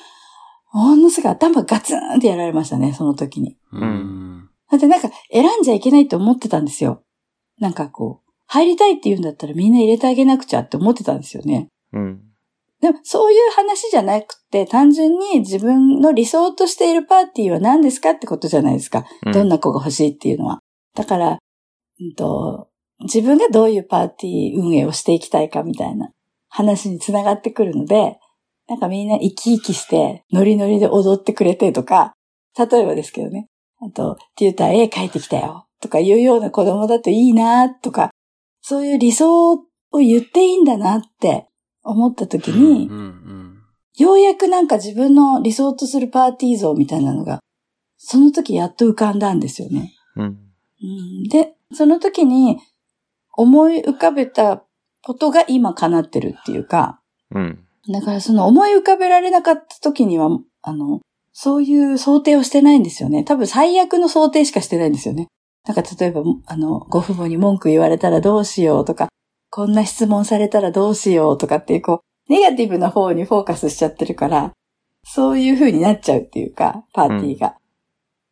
ものすごい頭ガツンってやられましたね、その時に。
うん。
だってなんか選んじゃいけないって思ってたんですよ。なんかこう、入りたいって言うんだったらみんな入れてあげなくちゃって思ってたんですよね。
うん。
でもそういう話じゃなくて、単純に自分の理想としているパーティーは何ですかってことじゃないですか。
うん
どんな子が欲しいっていうのは。だから、うんと、自分がどういうパーティー運営をしていきたいかみたいな話につながってくるので、なんかみんな生き生きして、ノリノリで踊ってくれてとか、例えばですけどね。あと、テューター絵描いてきたよとかいうような子供だといいなとか、そういう理想を言っていいんだなって思った時に、
うんうん。
ようやくなんか自分の理想とするパーティー像みたいなのが、その時やっと浮かんだんですよね。
うん。
うんで、その時に思い浮かべたことが今叶ってるっていうか、
うん。
だからその思い浮かべられなかった時には、あの、そういう想定をしてないんですよね。多分最悪の想定しかしてないんですよね。なんか例えば、あの、ご父母に文句言われたらどうしようとか、こんな質問されたらどうしようとかっていう、こう、ネガティブな方にフォーカスしちゃってるから、そういう風になっちゃうっていうか、パーティーが。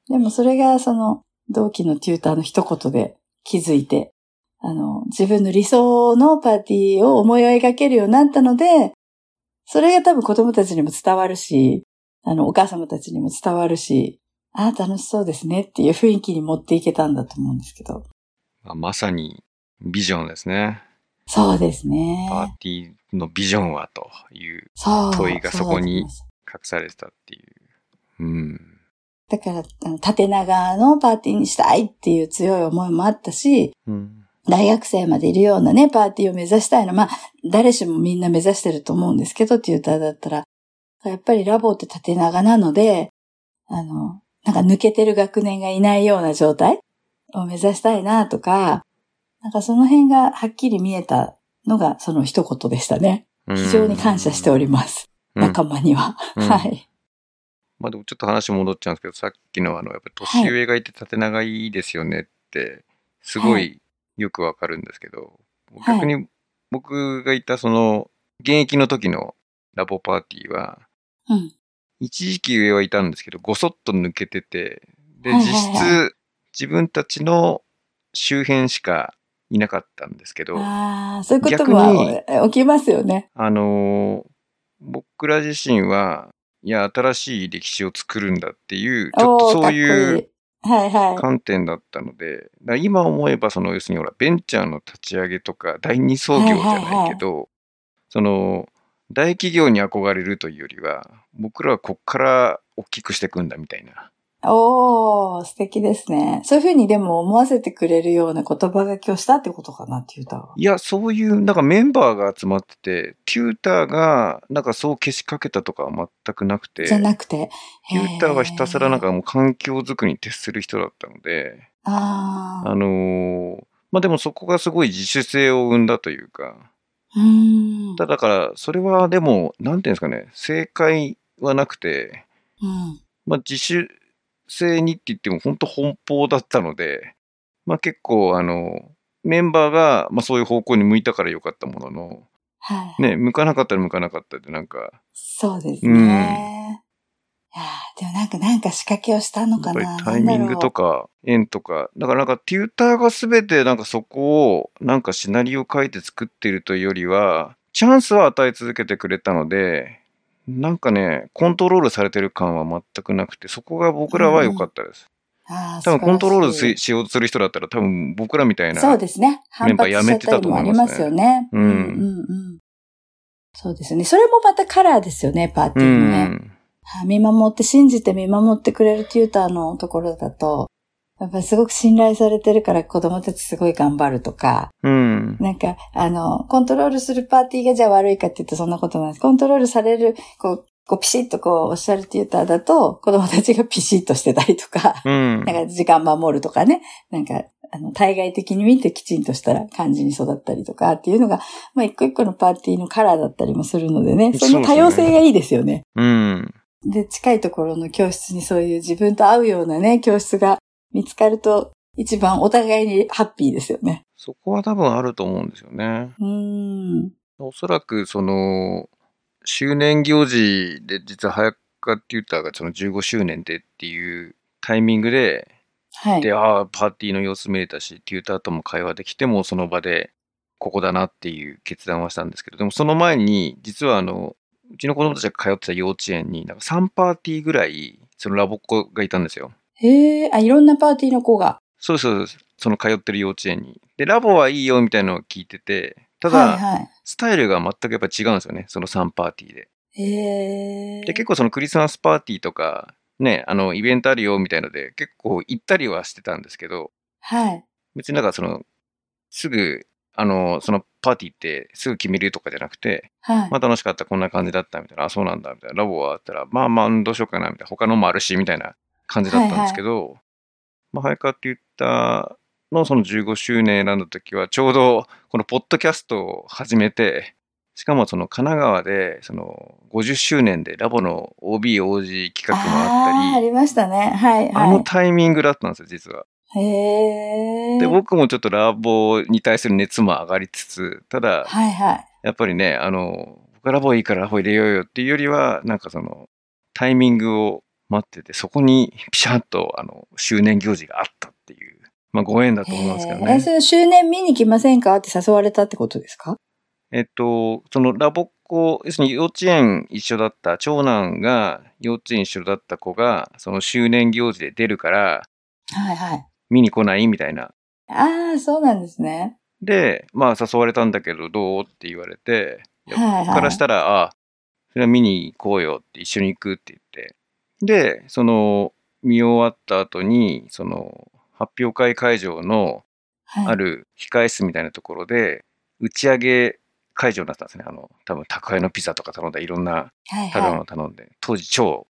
でもそれがその、同期のテューターの一言で気づいて、あの、自分の理想のパーティーを思い描けるようになったので、それが多分子供たちにも伝わるし、あの、お母様たちにも伝わるし、ああ、楽しそうですねっていう雰囲気に持っていけたんだと思うんですけど。
まあまさにビジョンですね。
そうですね。
パーティーのビジョンはという
そう。
問いがそこに隠されてたっていう。うん。
だから、あの縦長のパーティーにしたいっていう強い思いもあったし、
うん。
大学生までいるようなね、パーティーを目指したいの。まあ、誰しもみんな目指してると思うんですけど、テューターだったら。やっぱりラボって縦長なので、あの、なんか抜けてる学年がいないような状態を目指したいなとか、なんかその辺がはっきり見えたのがその一言でしたね。非常に感謝しております。
うん
仲間には。
うん
はい。
まあでもちょっと話戻っちゃうんですけど、さっきのあの、やっぱり年上がいて縦長いいですよねって、すご
はい
よくわかるんですけど、
はい
逆に僕がいたその、現役の時のラボパーティーは、
うん。
一時期上はいたんですけど、ごそっと抜けてて、で、
はい
実質、自分たちの周辺しかいなかったんですけど、
ああ、そういうこと起きますよね。
あのー僕ら自身は、いや、新しい歴史を作るんだっていう、ちょっとそういう
いい。はいはい。
観点だったので、だから今思えば、その、要するにほら、ベンチャーの立ち上げとか、第二創業じゃないけど、その、大企業に憧れるというよりは、僕らはこっから大きくしていくんだみたいな。
おー、素敵ですね。そういうふうにでも思わせてくれるような言葉がけをしたってことかな、テューターは。
いや、そういう、なんかメンバーが集まってて、テューターが、なんかそうけしかけたとかは全くなくて、
じゃなくて？
テューターはひたすらなんかもう環境づくりに徹する人だったので、
あー
あのーまあでもそこがすごい自主性を生んだというか、
うーん。
ただだから、それはでも、なんていうんですかね、正解はなくて、
うん。
まあ自主性にって言っても本当奔放だったので、まあ結構あの、メンバーが、まあそういう方向に向いたからよかったものの、
はい。
ね、向かなかったら向かなかったで、なんか、
そうですね。いやーでもなんか、なんか仕掛けをしたのかな。
タイミングとか、円とか、だからなんかテューターがすべてなんかそこをなんかシナリオ書いて作ってるというよりは、チャンスは与え続けてくれたので、なんかね、コントロールされてる感は全くなくて、そこが僕らは良かったです。
あー
多分コントロール
し
ようとする人だったら多分僕らみたいな。
そうですね。
メンバー
反発しちゃったりもありますよね。
うん
うんうんうん。そうですね。それもまたカラーですよね、パーティ
う
ーのね。
ん。
はい見守って、信じて見守ってくれるテューターのところだと、やっぱりすごく信頼されてるから子供たちすごい頑張るとか、
うん。
なんか、あの、コントロールするパーティーがじゃあ悪いかって言うとそんなことないです。コントロールされる、こう、こうピシッとこうおっしゃるテューターだと、子供たちがピシッとしてたりとか、
うん。
なんか時間守るとかね、なんか、あの、対外的に見てきちんとした感じに育ったりとかっていうのが、まあ一個一個のパーティーのカラーだったりもするのでね、その多様性がいいですよね。
うん。
で、近いところの教室にそういう自分と合うようなね、教室が見つかると、一番お互いにハッピーですよね。
そこは多分あると思うんですよね。
うーん。
おそらく、その、周年行事で、実は早川テューターがその15周年でっていうタイミングで、
はい。
で、ああ、パーティーの様子見れたし、テューターとも会話できても、その場で、ここだなっていう決断はしたんですけど、でもその前に、実はあの、うちの子供たちが通ってた幼稚園に、なんか3パーティーぐらい、そのラボっ子がいたんですよ。
へえ、あ、いろんなパーティーの子が。
そうそうそう、その通ってる幼稚園に。で、ラボはいいよみたいなのを聞いてて、ただ、
はいは
スタイルが全くやっぱ違うんですよね、その3パーティーで。
い。へえ。
で、結構そのクリスマスパーティーとか、ね、あの、イベントあるよみたいので、結構行ったりはしてたんですけど、
はい。
別になんかその、すぐ、あの、そのパーティーってすぐ決めるとかじゃなくて、
はい。
まあ楽しかった、こんな感じだったみたいな、あ、そうなんだ、みたいな、ラボはあったら、まあまあ、どうしようかな、みたいな、他のもあるし、みたいな感じだったんですけど、まあ、早川って言ったのその15周年選んだ時は、ちょうどこのポッドキャストを始めて、しかもその神奈川で、その50周年でラボの OB、OG 企画もあったり、
ありましたね。はい、
あの
は
タイミングだったんですよ、実は。
い。へえ。
で、僕もちょっとラボに対する熱も上がりつつ、ただ、
はいはい。
やっぱりね、あの、僕ラボいいからラボ入れようよっていうよりは、なんかその、タイミングを待ってて、そこにピシャッと、あの、周年行事があったっていう、まあご縁だと思うんですけど
へーえ、
ね。
その周年見に来ませんかって誘われたってことですか？
えっと、そのラボっ子、要するに幼稚園一緒だった、長男が幼稚園一緒だった子が、その周年行事で出るから、
はいはい。
見に来ないみたいな。
ああ、そうなんですね。
で、まあ誘われたんだけど、どうって言われて、
はいはい
僕からしたら、あそれは見に行こうよって一緒に行くって言って。で、その、見終わった後に、その、発表会会場の
はい。
ある控え室みたいなところで、打ち上げ会場になったんですね。あの、多分宅配のピザとか頼んだいろんな
はい
食べ
は
物頼んで、当時超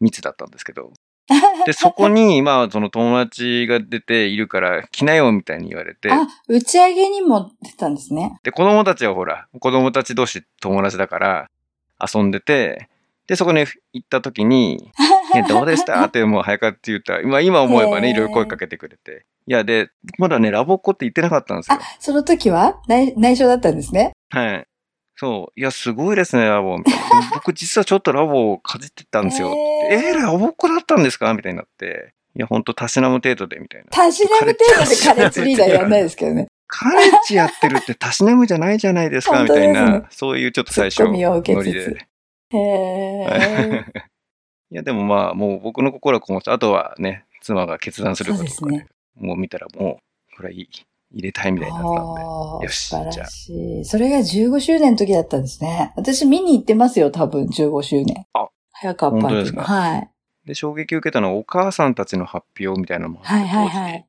密だったんですけど。<laughs> で、そこに、まあ、その友達が出ているから来なよみたいに言われて、
あ、打ち上げにも出たんですね。
で、子供たちはほら、子供たち同士友達だから遊んでて、で、そこに行った時に、<laughs> え、どうでした？ってもう早かって言った。今、今思えばね、いろいろ声かけてくれて。いや、で、まだね、ラボっ子って言ってなかったんですよ
あ。、その時は？内内緒だったんですね？
はい。そう。いや、すごいですね、ラボ。<laughs> 僕、実はちょっとラボをかじってたんですよ。えー、ラボっ子だったんですか？みたいになって。いや、ほんと、たしなむ程度で、みたいな。
たしなむ程度でカレッジリーダーやんないですけどね。
カレッジやってるってたしなむじゃないじゃないですか、<laughs> みたいな、そういうちょっと最初、ノリで。
へえ。<laughs>
いや、でもまあ、もう僕の心はこもあとはね、妻が決断するかどうかで、
そうです
もう見たらもう、これはいい入れたいみたいになったんで。
ああ、
よし
素晴らしい。それが15周年の時だったんですね。私見に行ってますよ、多分15周年。
あ、
早川パーティーの。
本当ですか？
はい。
で、衝撃を受けたのはお母さんたちの発表みたいなのもあって
はいはいはい。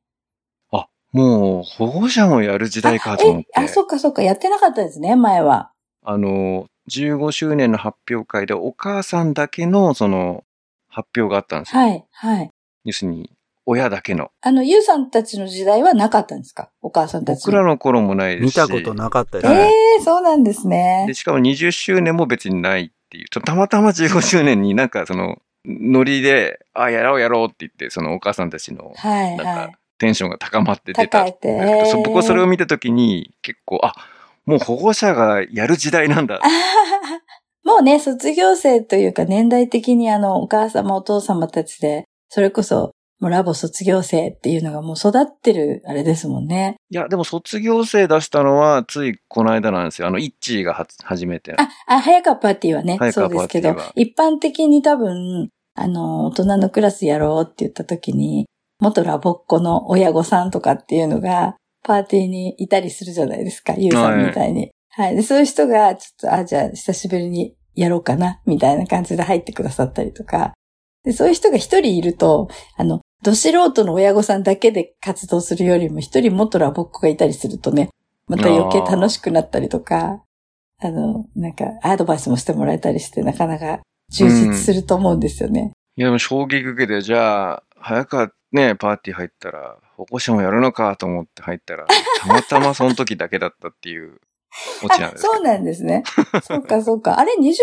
あ、もう保護者もやる時代かと思って。
え、あ、そっかそっか、やってなかったですね、前は。
あの、15周年の発表会でお母さんだけのその発表があったんですよ。
はい、はい。
要するに、親だけの。
あの、ゆうさんたちの時代はなかったんですか？お母さんたちの。
僕らの頃もないですし。
見たことなかったです。
ええそうなんですね
で、。しかも20周年も別にないっていう。ちょたまたま15周年になんかその、ノリで、あ、やろうやろうって言って、そのお母さんたちの、
はい、
なん
はい
か。、テンションが高まって出たんですけど。
高えて
そ僕はそれを見たときに、結構、あ、もう保護者がやる時代なんだ <laughs>
もうね、卒業生というか年代的にあの、お母様お父様たちで、それこそ、もうラボ卒業生っていうのがもう育ってるあれですもんね。
いや、でも卒業生出したのは、ついこの間なんですよ。あの、イッチーがは初めて。
あ、あ、早川パーティーはね、そうですけど一般的に多分、あの、大人のクラスやろうって言った時に、元ラボっ子の親御さんとかっていうのが、パーティーにいたりするじゃないですか、ゆうさんみたいに。はい。で、そういう人が、ちょっと、あ、じゃあ、久しぶりにやろうかな、みたいな感じで入ってくださったりとか。で、そういう人が一人いると、あの、ど素人の親御さんだけで活動するよりも、一人元ラボっ子がいたりするとね、また余計楽しくなったりとか、あの、なんか、アドバイスもしてもらえたりして、なかなか充実すると思うんですよね。
いや、でも衝撃受けて、じゃあ、早川ね、パーティー入ったら、保護者もやるのかと思って入ったら、<laughs> たまたまその時だけだったっていうオチなんです
そうなんですね。<laughs> そうか、そうか。あれ、20周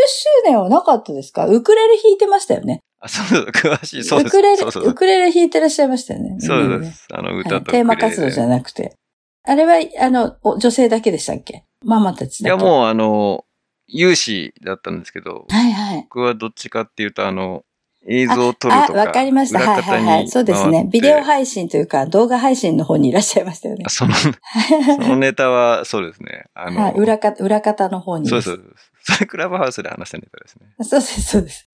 年はなかったですか？ウクレレ弾いてましたよね。
あ、そう。詳しい。そうです。
ウクレレ、
そうそう
ウクレレ弾いてらっしゃいましたよね。
そう
ね
です。あの、
はい
歌と
テーマ活動じゃ
な
くて。あれは、あの、お女性だけでしたっけ？ママたちだ
や、
と。
もうあの、有志だったんですけど、
はいはい。
僕はどっちかっていうと、あの、映像を撮る
あ、
とか。
わかりました。はいはいはい。そうですね。ビデオ
い。
配信というか、動画配信の方にいらっしゃいましたよね。
その、<laughs> そのネタは、そうですね。あの、
はい、裏方、裏方の方に。
そうですそうです。それクラブハウスで話したネタですね。
そうです、そうです。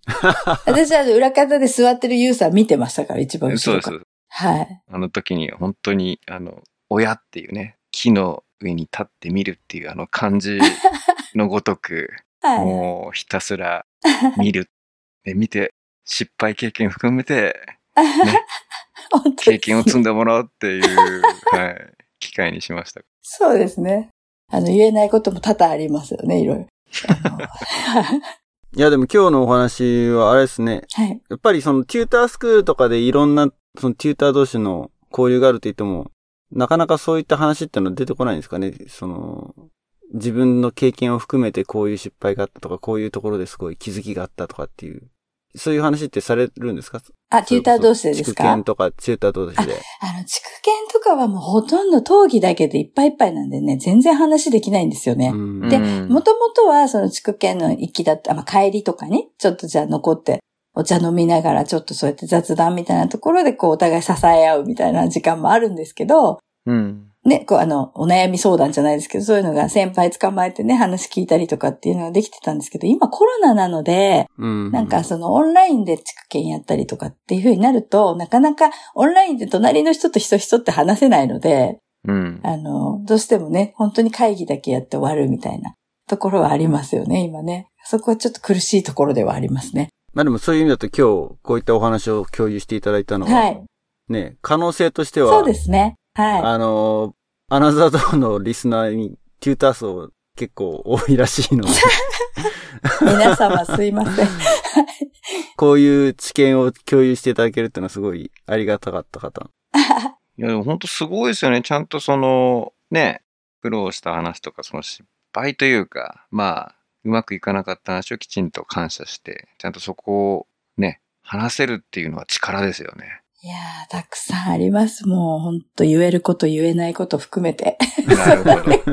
私は裏方で座ってるユーザー見てましたから、一番後
そうです。
はい。
あの時に本当に、あの、親っていうね、木の上に立ってみるっていうあの漢字 <laughs> のごとく、
はい。
もうひたすら見る。で、見て、失敗経験含めて、<laughs>
本当です
経験を積んでもらうっていう、はい、機会にしました。
そうですね。あの、言えないことも多々ありますよね、いろいろ。<laughs>
いや、でも今日のお話はあれですね。
はい。
やっぱりそのテュータースクールとかでいろんな、そのテューター同士の交流があると言っても、なかなかそういった話ってのは出てこないんですかね。その、自分の経験を含めてこういう失敗があったとか、こういうところですごい気づきがあったとかっていう、そういう話ってされるんですか？
あ、テューター同士でです
地区
か？
研とか、テューター同士で。
あの、地区研とかはもうほとんど討議だけでいっぱいいっぱいなんでね、全然話できないんですよね。
うん
で
うん
もともとはその地区研の行きだった、まあ、帰りとかね、ちょっとじゃあ残って、お茶飲みながらちょっとそうやって雑談みたいなところでこうお互い支え合うみたいな時間もあるんですけど、
うん。
ね、こうあの、お悩み相談じゃないですけど、そういうのが先輩捕まえてね、話聞いたりとかっていうのができてたんですけど、今コロナなので、
うん
なんかそのオンラインで地区研やったりとかっていう風になると、なかなかオンラインで隣の人と人人って話せないので、
うん。
あの、どうしてもね、本当に会議だけやって終わるみたいなところはありますよね、今ね。そこはちょっと苦しいところではありますね。
まあでもそういう意味だと今日、こういったお話を共有していただいたのは、
はい。
ね、可能性としては、
そうですね。は
あの、アナザードーのリスナーにテューター層結構多いらしいので、
い。<laughs> 皆様すいません。<laughs>
こういう知見を共有していただけるっていうのはすごいありがたかった方。
いや、でも本当すごいですよね。ちゃんとその、ね、苦労した話とか、その失敗というか、まあ、うまくいかなかった話をきちんと感謝して、ちゃんとそこをね、話せるっていうのは力ですよね。
いやー、たくさんあります。もう本当言えること言えないこと含めて。
なるほど。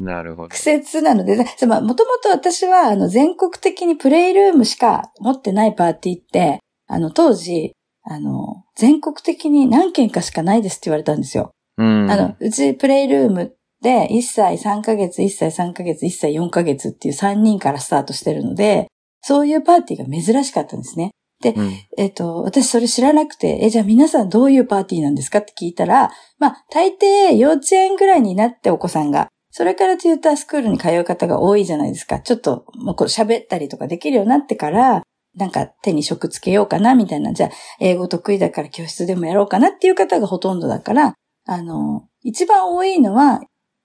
<laughs> なるほど
苦。節なので、でまあ、もともと私は、あの、全国的にプレイルームしか持ってないパーティーって、あの、当時、あの、全国的に何件かしかないですって言われたんですよ。
うん。
あの、うちプレイルームで1歳3ヶ月、1歳3ヶ月、1歳4ヶ月っていう3人からスタートしてるので、そういうパーティーが珍しかったんですね。
うん、
えっ、と、私それ知らなくて、え、じゃあ皆さんどういうパーティーなんですかって聞いたら、まあ、大抵幼稚園ぐらいになってお子さんが、それからテュータースクールに通う方が多いじゃないですか。ちょっと、もうこう喋ったりとかできるようになってから、なんか手に職つけようかな、みたいな。じゃあ、英語得意だから教室でもやろうかなっていう方がほとんどだから、あの、一番多いのは、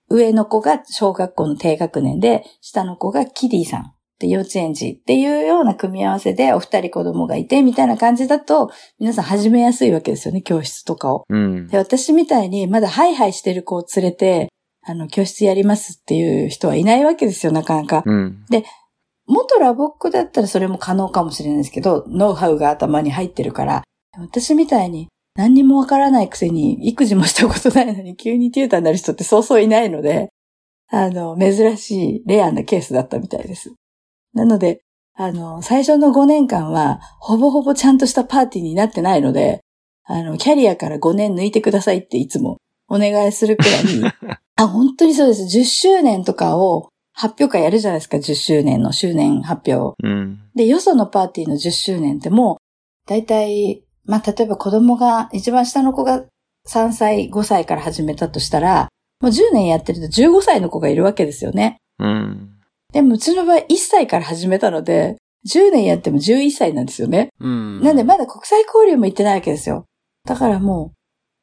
上の子が小学校の低学年で、下の子がキディさん。で、幼稚園児っていうような組み合わせでお二人子供がいてみたいな感じだと、皆さん始めやすいわけですよね、教室とかを。
うん。
で、私みたいにまだハイハイしてる子を連れて、あの、教室やりますっていう人はいないわけですよ、なかなか。
うん。
元ラボックだったらそれも可能かもしれないですけど、ノウハウが頭に入ってるから、私みたいに何にもわからないくせに育児もしたことないのに <laughs> 急にテューターになる人ってそうそういないので、あの、珍しいレアなケースだったみたいです。なので、あの、最初の5年間は、ほぼほぼちゃんとしたパーティーになってないので、あの、キャリアから5年抜いてくださいっていつもお願いするくらい、<laughs> あ、本当にそうです。10周年とかを発表会やるじゃないですか、10周年の周年発表。
うん。
で、よそのパーティーの10周年ってもう、だいたい、まあ、例えば子供が、一番下の子が3歳、5歳から始めたとしたら、もう10年やってると15歳の子がいるわけですよね。
うん。
でもうちの場合1歳から始めたので、10年やっても11歳なんですよね。
うん。
なんでまだ国際交流も行ってないわけですよ。だからも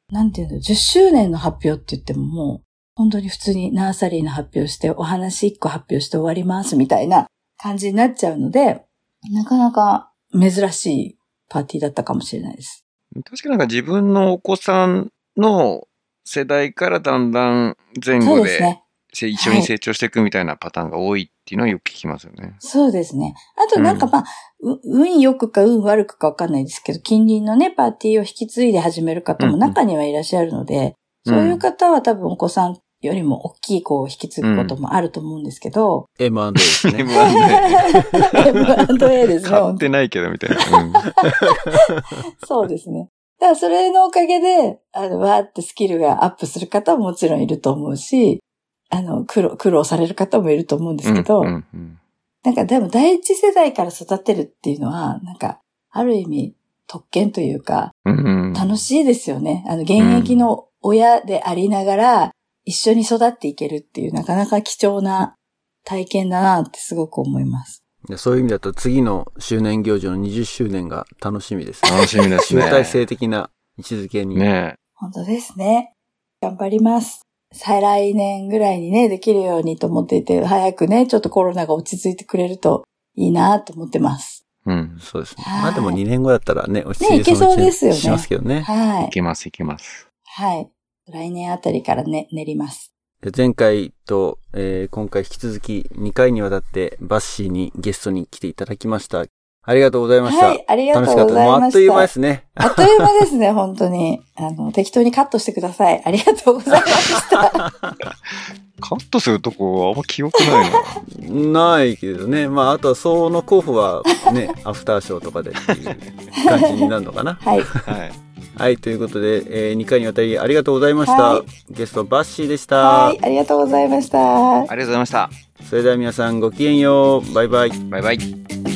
う、なんていうの、10周年の発表って言ってももう、本当に普通にナーサリーの発表して、お話1個発表して終わりますみたいな感じになっちゃうので、なかなか珍しいパーティーだったかもしれないです。
確かなんか自分のお子さんの世代からだんだん前後で一緒に成長していくみたいなパターンが多いっていうのはよく聞きますよね。
そうですね。あとなんかまあ、う運良くか運悪くかわかんないですけど、近隣のね、パーティーを引き継いで始める方も中にはいらっしゃるので、
うん
そういう方は多分お子さんよりも大きい子を引き継ぐこともあると思うんですけど、
M&A ですね。<laughs>
M&A ですね。
買ってないけどみたいな。<laughs>
そうですね。だからそれのおかげで、あの、わーってスキルがアップする方ももちろんいると思うし、あの、苦労、苦労される方もいると思うんですけど、
うんうんうん
なんかでも第一世代から育てるっていうのは、なんか、ある意味特権というか、
うんうん
楽しいですよね。あの、現役の親でありながら、一緒に育っていけるっていう、なかなか貴重な体験だなってすごく思います。
でそういう意味だと次の周年行事の20周年が楽しみですね。
楽しみですね。
集大成的な位置づけに。
ね
本当ですね。頑張ります。再来年ぐらいにね、できるようにと思っていて、早くね、ちょっとコロナが落ち着いてくれるといいなと思ってます。
うん。
そうですね。
はい
まあでも2年後だったらね、落ち着いて
ねいけそうですよね
しますけどね。
はい
い。けますいけます。
はい。来年あたりからね、練ります。
で前回と、えー今回引き続き2回にわたってバッシーにゲストに来ていただきました。ありがとうございました。
はい、ありがとう
楽しかった。
ございました。
もうあっという間ですね。
あっという間ですね、本当に。あの、適当にカットしてください。ありがとうございました。<laughs>
カットするとこあんま記憶ないな。<laughs>
ないけどね。まあ、あとはその候補はね、<laughs> アフターショーとかでっていう感じになるのかな。
はい。
はい。
はい、ということで、えー2回にわたりありがとうございました。
はい
ゲストバッシーでした。
はい、ありがとうございました。
ありがとうございました。
それでは皆さんごきげんよう。バイバイ。
バイバイ。